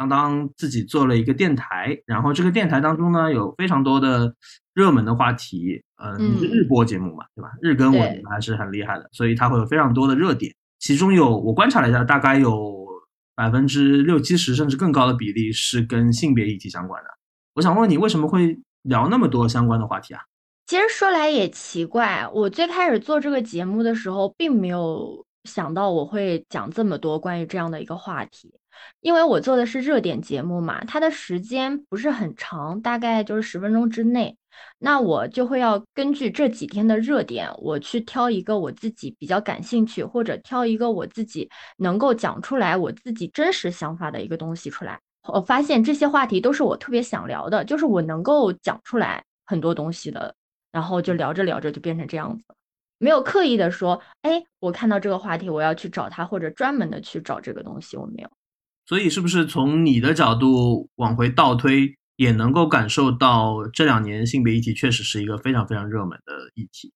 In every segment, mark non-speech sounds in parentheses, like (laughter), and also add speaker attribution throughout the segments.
Speaker 1: 当当自己做了一个电台，然后这个电台当中呢有非常多的热门的话题，呃，你是日播节目嘛，对吧？日更我觉得还是很厉害的，所以它会有非常多的热点，其中有我观察了一下，大概有百分之六七十甚至更高的比例是跟性别议题相关的。我想问你，为什么会聊那么多相关的话题啊？
Speaker 2: 其实说来也奇怪，我最开始做这个节目的时候，并没有想到我会讲这么多关于这样的一个话题。因为我做的是热点节目嘛，它的时间不是很长，大概就是十分钟之内。那我就会要根据这几天的热点，我去挑一个我自己比较感兴趣，或者挑一个我自己能够讲出来我自己真实想法的一个东西出来。我发现这些话题都是我特别想聊的，就是我能够讲出来很多东西的。然后就聊着聊着就变成这样子，没有刻意的说，哎，我看到这个话题，我要去找他，或者专门的去找这个东西，我没有。
Speaker 1: 所以是不是从你的角度往回倒推，也能够感受到这两年性别议题确实是一个非常非常热门的议题？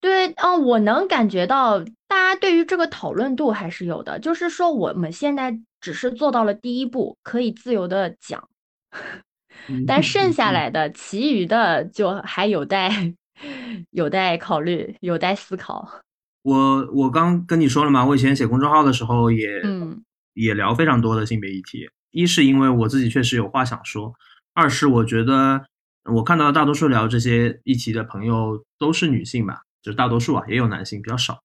Speaker 2: 对，嗯，我能感觉到大家对于这个讨论度还是有的，就是说我们现在只是做到了第一步，可以自由的讲，(laughs) 但剩下来的其余的就还有待 (laughs) 有待考虑，有待思考。
Speaker 1: 我我刚跟你说了嘛，我以前写公众号的时候也
Speaker 2: 嗯。
Speaker 1: 也聊非常多的性别议题，一是因为我自己确实有话想说，二是我觉得我看到大多数聊这些议题的朋友都是女性吧，就是大多数啊，也有男性比较少。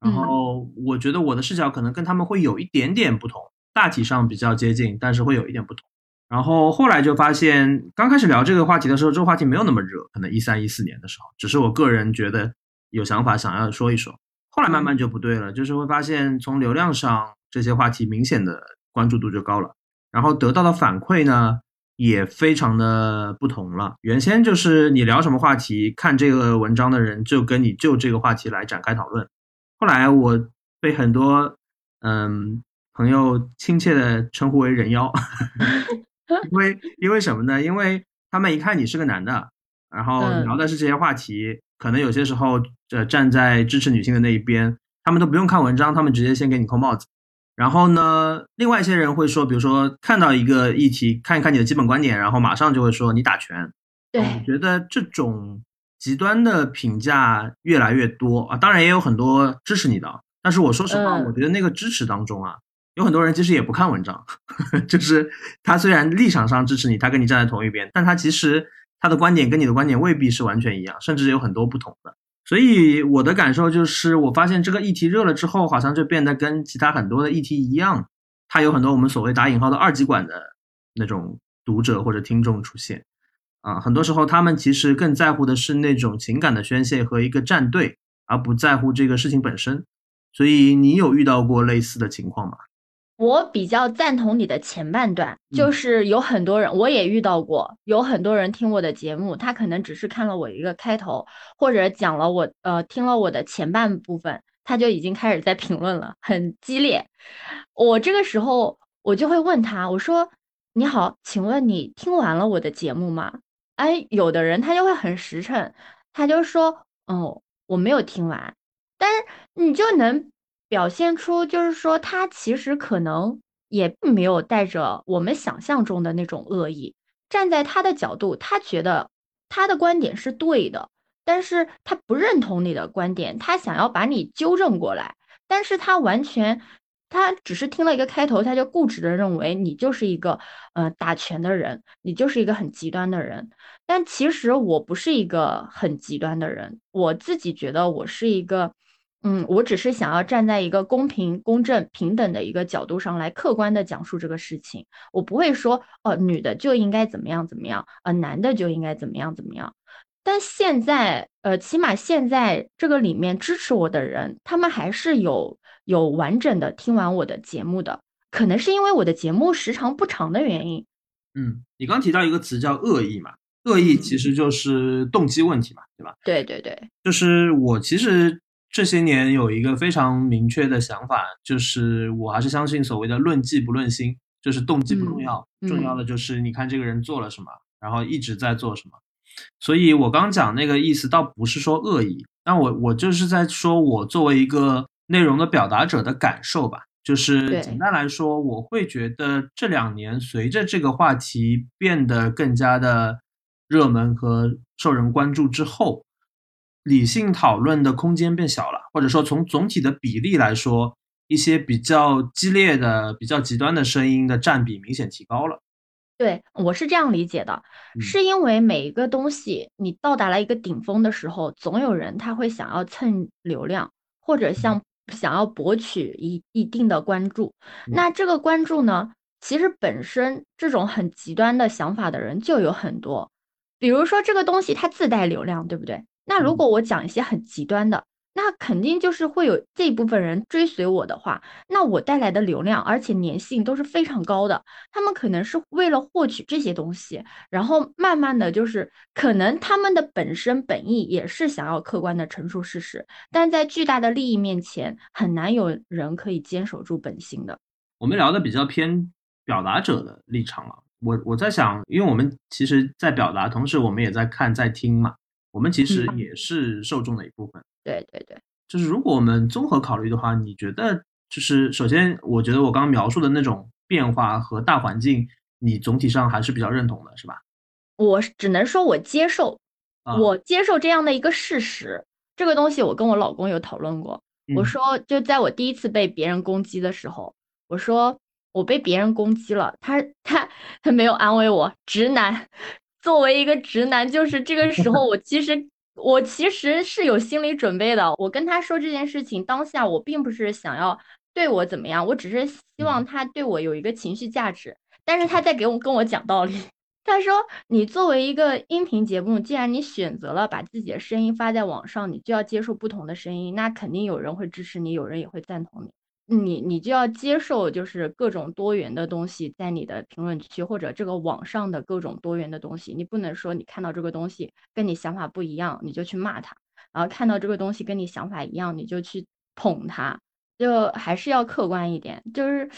Speaker 1: 然后我觉得我的视角可能跟他们会有一点点不同，大体上比较接近，但是会有一点不同。然后后来就发现，刚开始聊这个话题的时候，这个话题没有那么热，可能一三一四年的时候，只是我个人觉得有想法想要说一说。后来慢慢就不对了，就是会发现从流量上。这些话题明显的关注度就高了，然后得到的反馈呢也非常的不同了。原先就是你聊什么话题，看这个文章的人就跟你就这个话题来展开讨论。后来我被很多嗯朋友亲切的称呼为“人妖”，(laughs) 因为因为什么呢？因为他们一看你是个男的，然后聊的是这些话题，可能有些时候呃站在支持女性的那一边，他们都不用看文章，他们直接先给你扣帽子。然后呢，另外一些人会说，比如说看到一个议题，看一看你的基本观点，然后马上就会说你打拳。
Speaker 2: 对，
Speaker 1: 我觉得这种极端的评价越来越多啊，当然也有很多支持你的。但是我说实话，我觉得那个支持当中啊，有很多人其实也不看文章，(laughs) 就是他虽然立场上支持你，他跟你站在同一边，但他其实他的观点跟你的观点未必是完全一样，甚至有很多不同的。所以我的感受就是，我发现这个议题热了之后，好像就变得跟其他很多的议题一样，它有很多我们所谓打引号的二极管的那种读者或者听众出现。啊，很多时候他们其实更在乎的是那种情感的宣泄和一个站队，而不在乎这个事情本身。所以你有遇到过类似的情况吗？
Speaker 2: 我比较赞同你的前半段，就是有很多人，我也遇到过，有很多人听我的节目，他可能只是看了我一个开头，或者讲了我呃听了我的前半部分，他就已经开始在评论了，很激烈。我这个时候我就会问他，我说：“你好，请问你听完了我的节目吗？”哎，有的人他就会很实诚，他就说：“哦，我没有听完。”但是你就能。表现出就是说，他其实可能也并没有带着我们想象中的那种恶意。站在他的角度，他觉得他的观点是对的，但是他不认同你的观点，他想要把你纠正过来。但是他完全，他只是听了一个开头，他就固执的认为你就是一个呃打拳的人，你就是一个很极端的人。但其实我不是一个很极端的人，我自己觉得我是一个。嗯，我只是想要站在一个公平、公正、平等的一个角度上来客观的讲述这个事情。我不会说，哦，女的就应该怎么样怎么样，呃，男的就应该怎么样怎么样。但现在，呃，起码现在这个里面支持我的人，他们还是有有完整的听完我的节目的。可能是因为我的节目时长不长的原因。
Speaker 1: 嗯，你刚提到一个词叫恶意嘛？恶意其实就是动机问题嘛，对吧？
Speaker 2: 对对对，
Speaker 1: 就是我其实。这些年有一个非常明确的想法，就是我还是相信所谓的“论迹不论心”，就是动机不重要，重要的就是你看这个人做了什么，然后一直在做什么。所以我刚讲那个意思，倒不是说恶意，但我我就是在说我作为一个内容的表达者的感受吧。就是简单来说，我会觉得这两年随着这个话题变得更加的热门和受人关注之后，理性讨论的空间变小了，或者说从总体的比例来说，一些比较激烈的、比较极端的声音的占比明显提高了。
Speaker 2: 对，我是这样理解的，
Speaker 1: 嗯
Speaker 2: 是因为每一个东西你到达了一个顶峰的时候，总有人他会想要蹭流量，或者像想要博取一一定的关注。
Speaker 1: 嗯
Speaker 2: 那这个关注呢，其实本身这种很极端的想法的人就有很多，比如说这个东西它自带流量，对不对？那如
Speaker 1: 嗯
Speaker 2: 果我讲一些很极端的，那肯定就是会有这一部分人追随我的话，那我带来的流量，而且粘性都是非常高的。他们可能是为了获取这些东西，然后慢慢的就是可能他们的本身本意也是想要客观的陈述事实，但在巨大的利益面前，很难有人可以坚守住本心的。
Speaker 1: 我们聊的比较偏表达者的立场了。我我在想，因为我们其实，在表达，同时我们也在看、在听嘛，我们其实
Speaker 2: 嗯
Speaker 1: 也是受众的一部分。
Speaker 2: 对对对，
Speaker 1: 就是如果我们综合考虑的话，你觉得就是首先，我觉得我刚刚描述的那种变化和大环境，你总体上还是比较认同的，是吧？
Speaker 2: 我只能说我接受，
Speaker 1: 啊
Speaker 2: 我接受这样的一个事实。这个东西我跟我老公有讨论过，我
Speaker 1: 嗯
Speaker 2: 说就在我第一次被别人攻击的时候，我说我被别人攻击了，他他他没有安慰我，直男，作为一个直男，就是这个时候 (laughs) 我其实我其实是有心理准备的。我跟他说这件事情，当下我并不是想要对我怎么样，我只是希望他对我有一个情绪价值，但是他在给我跟我讲道理。他说：“你作为一个音频节目，既然你选择了把自己的声音发在网上，你就要接受不同的声音，那肯定有人会支持你，有人也会赞同你。你你就要接受，就是各种多元的东西在你的评论区或者这个网上的各种多元的东西，你不能说你看到这个东西跟你想法不一样，你就去骂他，然后看到这个东西跟你想法一样，你就去捧他，就还是要客观一点。就是，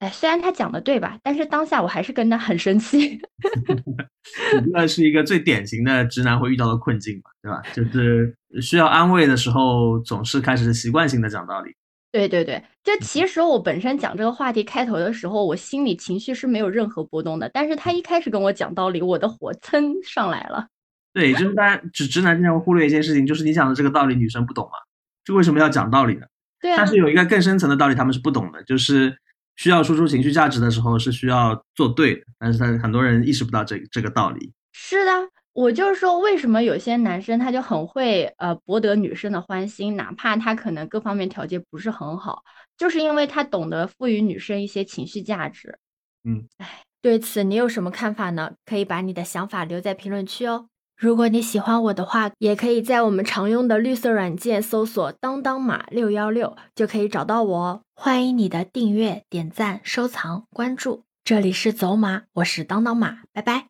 Speaker 2: 哎，虽然他讲的对吧，但是当下我还是跟他很生气。(laughs)
Speaker 1: 那是一个最典型的直男会遇到的困境嘛，对吧？就是需要安慰的时候，总是开始习惯性的讲道理。
Speaker 2: 对对对，就其实我本身讲这个话题开头的时候，我心里情绪是没有任何波动的。但是他一开始跟我讲道理，我的火蹭上来了。
Speaker 1: 对，就是大家直直男经常会忽略一件事情，就是你讲的这个道理，女生不懂嘛，就为什么要讲道理呢？
Speaker 2: 对啊
Speaker 1: 但，是有一个更深层的道理，他们是不懂的，就是需要输出情绪价值的时候是需要做对的，但是他很多人意识不到这个这个道理。
Speaker 2: 是的，我就是说，为什么有些男生他就很会呃博得女生的欢心，哪怕他可能各方面条件不是很好，就是因为他懂得赋予女生一些情绪价值。
Speaker 1: 嗯，
Speaker 2: 哎，对此你有什么看法呢？可以把你的想法留在评论区哦。如果你喜欢我的话，也可以在我们常用的绿色软件搜索“当当马六幺六”，就可以找到我哦。欢迎你的订阅、点赞、收藏、关注。这里是走马，我是当当马，拜拜。